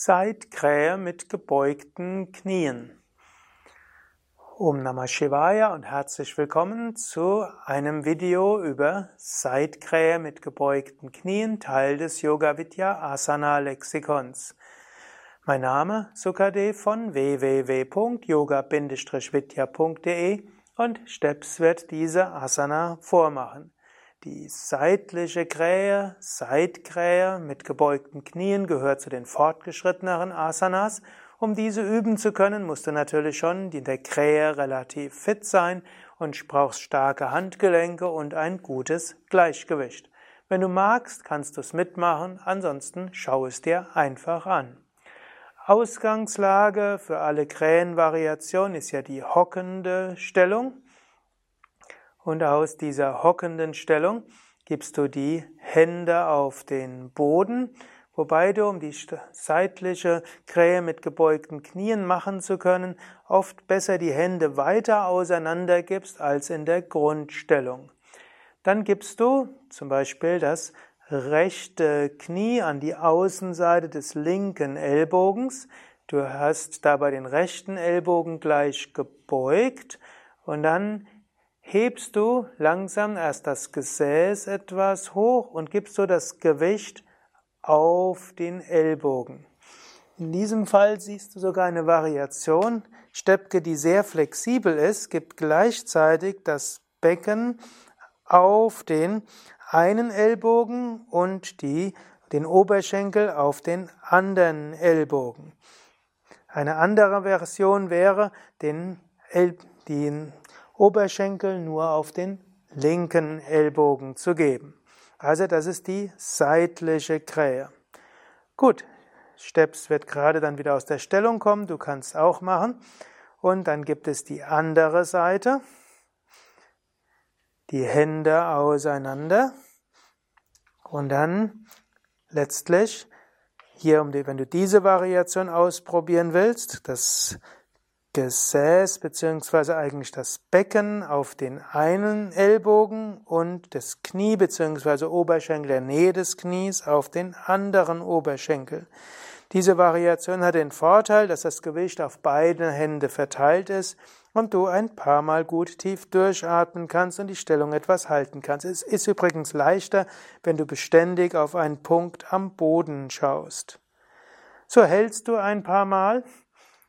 Seitkrähe mit gebeugten Knien. Om Namah Shivaya und herzlich willkommen zu einem Video über Seitkrähe mit gebeugten Knien, Teil des Yoga Vidya Asana Lexikons. Mein Name Sukadev von www.yoga-vidya.de und Steps wird diese Asana vormachen. Die seitliche Krähe, Seitkrähe mit gebeugten Knien gehört zu den fortgeschritteneren Asanas. Um diese üben zu können, musst du natürlich schon in der Krähe relativ fit sein und brauchst starke Handgelenke und ein gutes Gleichgewicht. Wenn du magst, kannst du es mitmachen, ansonsten schau es dir einfach an. Ausgangslage für alle Krähenvariationen ist ja die hockende Stellung. Und aus dieser hockenden Stellung gibst du die Hände auf den Boden, wobei du, um die seitliche Krähe mit gebeugten Knien machen zu können, oft besser die Hände weiter auseinander gibst als in der Grundstellung. Dann gibst du zum Beispiel das rechte Knie an die Außenseite des linken Ellbogens. Du hast dabei den rechten Ellbogen gleich gebeugt und dann hebst du langsam erst das Gesäß etwas hoch und gibst so das Gewicht auf den Ellbogen. In diesem Fall siehst du sogar eine Variation. Steppke, die sehr flexibel ist, gibt gleichzeitig das Becken auf den einen Ellbogen und die, den Oberschenkel auf den anderen Ellbogen. Eine andere Version wäre, den, El den Oberschenkel nur auf den linken Ellbogen zu geben. Also das ist die seitliche Krähe. Gut, Steps wird gerade dann wieder aus der Stellung kommen, du kannst auch machen. Und dann gibt es die andere Seite. Die Hände auseinander. Und dann letztlich hier, wenn du diese Variation ausprobieren willst, das Gesäß beziehungsweise eigentlich das Becken auf den einen Ellbogen und das Knie beziehungsweise Oberschenkel der Nähe des Knies auf den anderen Oberschenkel. Diese Variation hat den Vorteil, dass das Gewicht auf beide Hände verteilt ist und du ein paar Mal gut tief durchatmen kannst und die Stellung etwas halten kannst. Es ist übrigens leichter, wenn du beständig auf einen Punkt am Boden schaust. So hältst du ein paar Mal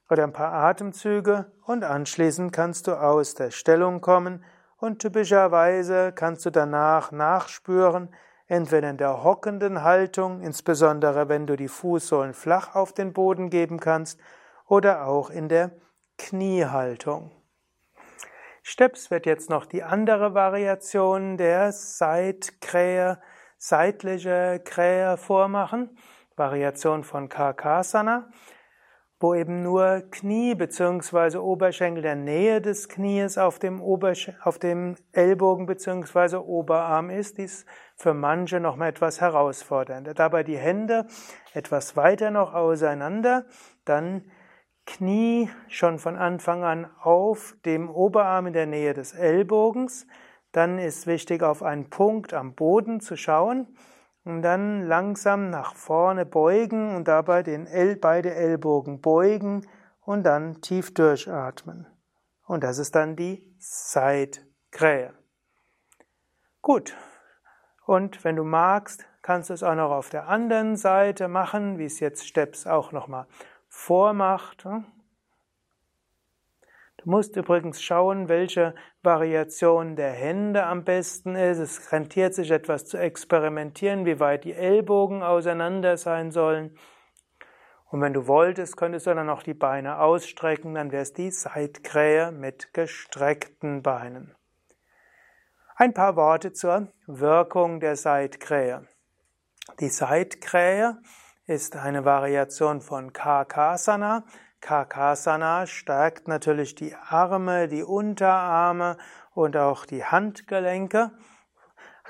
oder ein paar Atemzüge und anschließend kannst du aus der Stellung kommen und typischerweise kannst du danach nachspüren, entweder in der hockenden Haltung, insbesondere wenn du die Fußsohlen flach auf den Boden geben kannst, oder auch in der Kniehaltung. Steps wird jetzt noch die andere Variation der Seitkrähe, seitliche Krähe vormachen, Variation von Karkasana wo eben nur Knie bzw. Oberschenkel der Nähe des Knies auf dem, auf dem Ellbogen bzw. Oberarm ist, dies für manche noch mal etwas herausfordernder. Dabei die Hände etwas weiter noch auseinander, dann Knie schon von Anfang an auf dem Oberarm in der Nähe des Ellbogens, dann ist wichtig auf einen Punkt am Boden zu schauen und dann langsam nach vorne beugen und dabei den El beide Ellbogen beugen und dann tief durchatmen. Und das ist dann die Seitkrähe. Gut. Und wenn du magst, kannst du es auch noch auf der anderen Seite machen, wie es jetzt Steps auch nochmal vormacht. Du musst übrigens schauen, welche Variation der Hände am besten ist. Es rentiert sich etwas zu experimentieren, wie weit die Ellbogen auseinander sein sollen. Und wenn du wolltest, könntest du dann noch die Beine ausstrecken, dann wäre es die Seitkrähe mit gestreckten Beinen. Ein paar Worte zur Wirkung der Seitkrähe. Die Seitkrähe ist eine Variation von Karkasana. Karkasana stärkt natürlich die Arme, die Unterarme und auch die Handgelenke.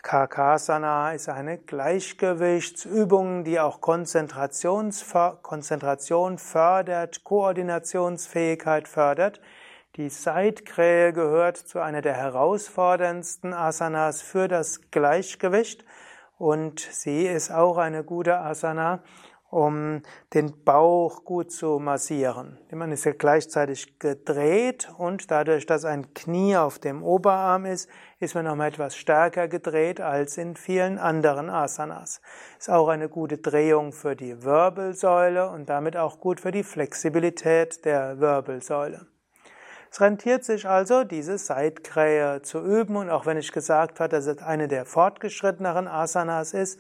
Karkasana ist eine Gleichgewichtsübung, die auch Konzentration fördert, Koordinationsfähigkeit fördert. Die Seitkrähe gehört zu einer der herausforderndsten Asanas für das Gleichgewicht und sie ist auch eine gute Asana, um den Bauch gut zu massieren. Man ist ja gleichzeitig gedreht und dadurch, dass ein Knie auf dem Oberarm ist, ist man nochmal etwas stärker gedreht als in vielen anderen Asanas. Ist auch eine gute Drehung für die Wirbelsäule und damit auch gut für die Flexibilität der Wirbelsäule. Es rentiert sich also, diese Seitkrähe zu üben und auch wenn ich gesagt habe, dass es eine der fortgeschritteneren Asanas ist,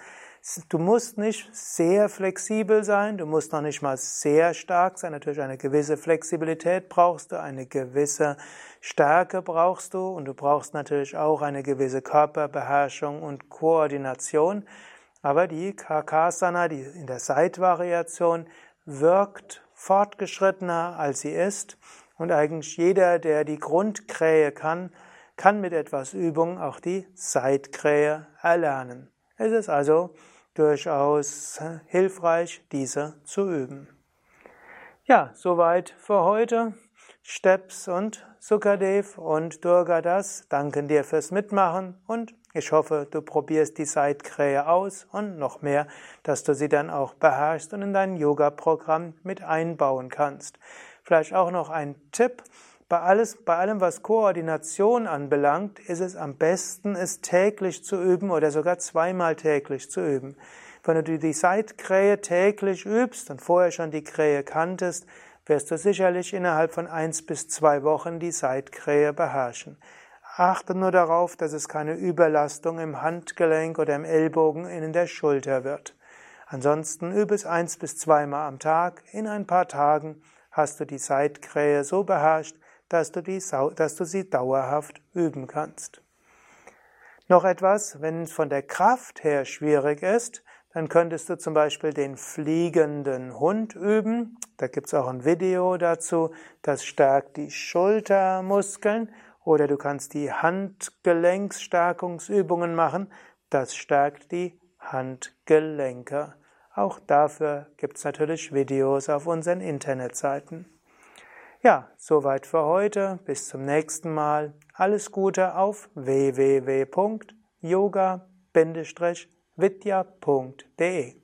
Du musst nicht sehr flexibel sein, du musst noch nicht mal sehr stark sein. Natürlich eine gewisse Flexibilität brauchst du, eine gewisse Stärke brauchst du und du brauchst natürlich auch eine gewisse Körperbeherrschung und Koordination. Aber die Karkasana, die in der Seitvariation, wirkt fortgeschrittener als sie ist. Und eigentlich jeder, der die Grundkrähe kann, kann mit etwas Übung auch die Seitkrähe erlernen. Es ist also durchaus hilfreich, diese zu üben. Ja, soweit für heute. Steps und Sukadev und Durgadas danken dir fürs Mitmachen und ich hoffe, du probierst die Seitkrähe aus und noch mehr, dass du sie dann auch beherrschst und in dein Yoga-Programm mit einbauen kannst. Vielleicht auch noch ein Tipp. Bei, alles, bei allem, was Koordination anbelangt, ist es am besten, es täglich zu üben oder sogar zweimal täglich zu üben. Wenn du die Seitkrähe täglich übst und vorher schon die Krähe kanntest, wirst du sicherlich innerhalb von eins bis zwei Wochen die Seitkrähe beherrschen. Achte nur darauf, dass es keine Überlastung im Handgelenk oder im Ellbogen in der Schulter wird. Ansonsten übe es eins bis zweimal am Tag. In ein paar Tagen hast du die Seitkrähe so beherrscht, dass du, die, dass du sie dauerhaft üben kannst. Noch etwas, wenn es von der Kraft her schwierig ist, dann könntest du zum Beispiel den fliegenden Hund üben. Da gibt es auch ein Video dazu. Das stärkt die Schultermuskeln. Oder du kannst die Handgelenksstärkungsübungen machen. Das stärkt die Handgelenke. Auch dafür gibt es natürlich Videos auf unseren Internetseiten. Ja, soweit für heute. Bis zum nächsten Mal. Alles Gute auf www.yoga-vidya.de